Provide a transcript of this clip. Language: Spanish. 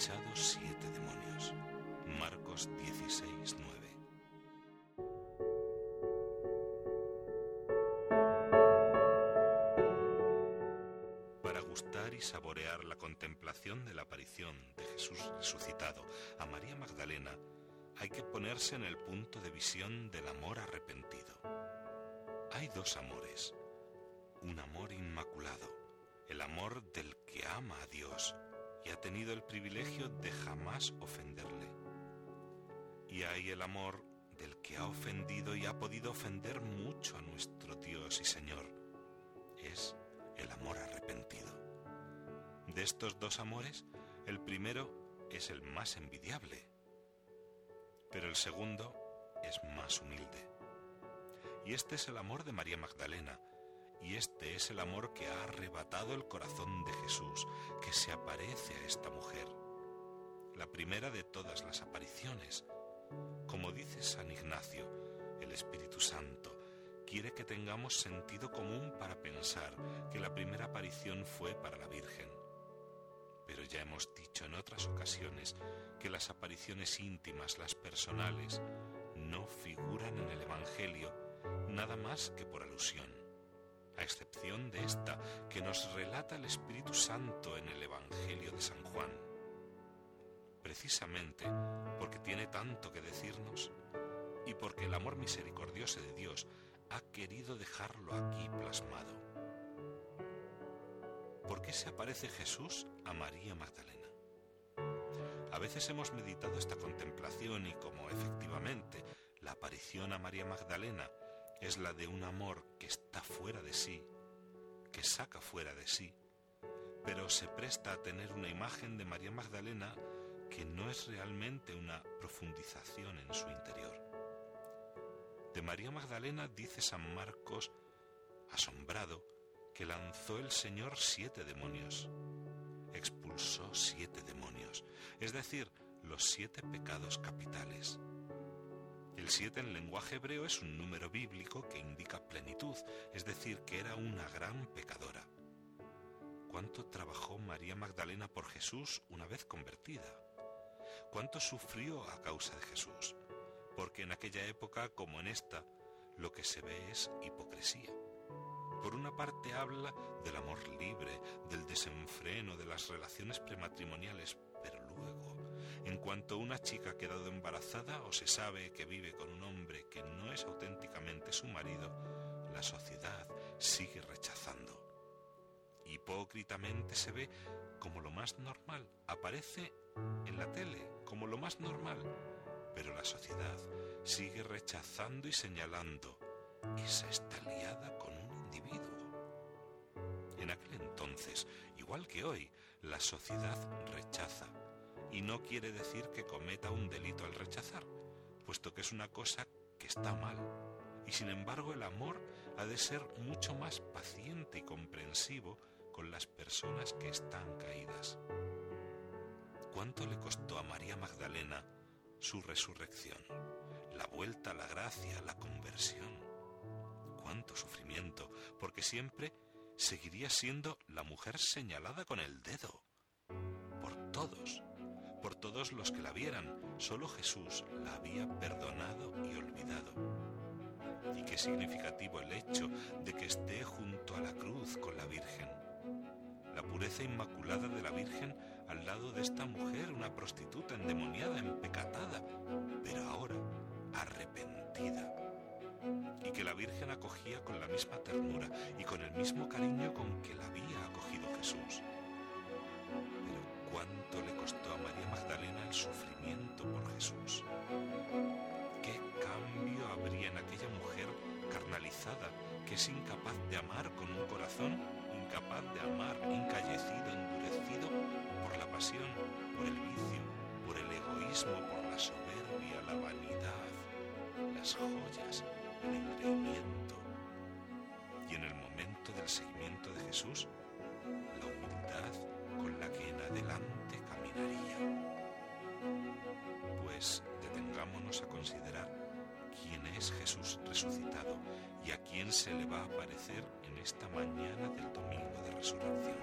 echado siete demonios. Marcos 16, 9. Para gustar y saborear la contemplación de la aparición de Jesús resucitado a María Magdalena, hay que ponerse en el punto de visión del amor arrepentido. Hay dos amores. Un amor inmaculado, el amor del que ama a Dios y ha tenido el privilegio de jamás ofenderle. Y hay el amor del que ha ofendido y ha podido ofender mucho a nuestro Dios y Señor. Es el amor arrepentido. De estos dos amores, el primero es el más envidiable, pero el segundo es más humilde. Y este es el amor de María Magdalena, y este es el amor que ha arrebatado el corazón de Jesús, que se aparece a esta mujer. La primera de todas las apariciones. Como dice San Ignacio, el Espíritu Santo quiere que tengamos sentido común para pensar que la primera aparición fue para la Virgen. Pero ya hemos dicho en otras ocasiones que las apariciones íntimas, las personales, no figuran en el Evangelio nada más que por alusión a excepción de esta que nos relata el Espíritu Santo en el Evangelio de San Juan. Precisamente porque tiene tanto que decirnos y porque el amor misericordioso de Dios ha querido dejarlo aquí plasmado. ¿Por qué se aparece Jesús a María Magdalena? A veces hemos meditado esta contemplación y como efectivamente la aparición a María Magdalena es la de un amor que está fuera de sí, que saca fuera de sí, pero se presta a tener una imagen de María Magdalena que no es realmente una profundización en su interior. De María Magdalena dice San Marcos, asombrado, que lanzó el Señor siete demonios, expulsó siete demonios, es decir, los siete pecados capitales. El siete en lenguaje hebreo es un número bíblico que indica plenitud, es decir, que era una gran pecadora. ¿Cuánto trabajó María Magdalena por Jesús una vez convertida? ¿Cuánto sufrió a causa de Jesús? Porque en aquella época como en esta, lo que se ve es hipocresía. Por una parte habla del amor libre, del desenfreno, de las relaciones prematrimoniales, pero luego cuanto una chica ha quedado embarazada o se sabe que vive con un hombre que no es auténticamente su marido, la sociedad sigue rechazando. Hipócritamente se ve como lo más normal, aparece en la tele como lo más normal, pero la sociedad sigue rechazando y señalando, esa está liada con un individuo. En aquel entonces, igual que hoy, la sociedad rechaza y no quiere decir que cometa un delito al rechazar, puesto que es una cosa que está mal. Y sin embargo el amor ha de ser mucho más paciente y comprensivo con las personas que están caídas. ¿Cuánto le costó a María Magdalena su resurrección, la vuelta a la gracia, la conversión? ¿Cuánto sufrimiento? Porque siempre seguiría siendo la mujer señalada con el dedo por todos por todos los que la vieran. Solo Jesús la había perdonado y olvidado. Y qué significativo el hecho de que esté junto a la cruz con la Virgen. La pureza inmaculada de la Virgen al lado de esta mujer, una prostituta endemoniada, empecatada, pero ahora arrepentida. Y que la Virgen acogía con la misma ternura y con el mismo cariño con que la había acogido Jesús es incapaz de amar con un corazón, incapaz de amar, encallecido, endurecido por la pasión, por el vicio, por el egoísmo, por la soberbia, la vanidad, las joyas, el engreimiento? Y en el momento del seguimiento de Jesús, la humildad con la que en adelante caminaría. Pues detengámonos a considerar quién es Jesús resucitado y a quién se le va a aparecer en esta mañana del domingo de resurrección.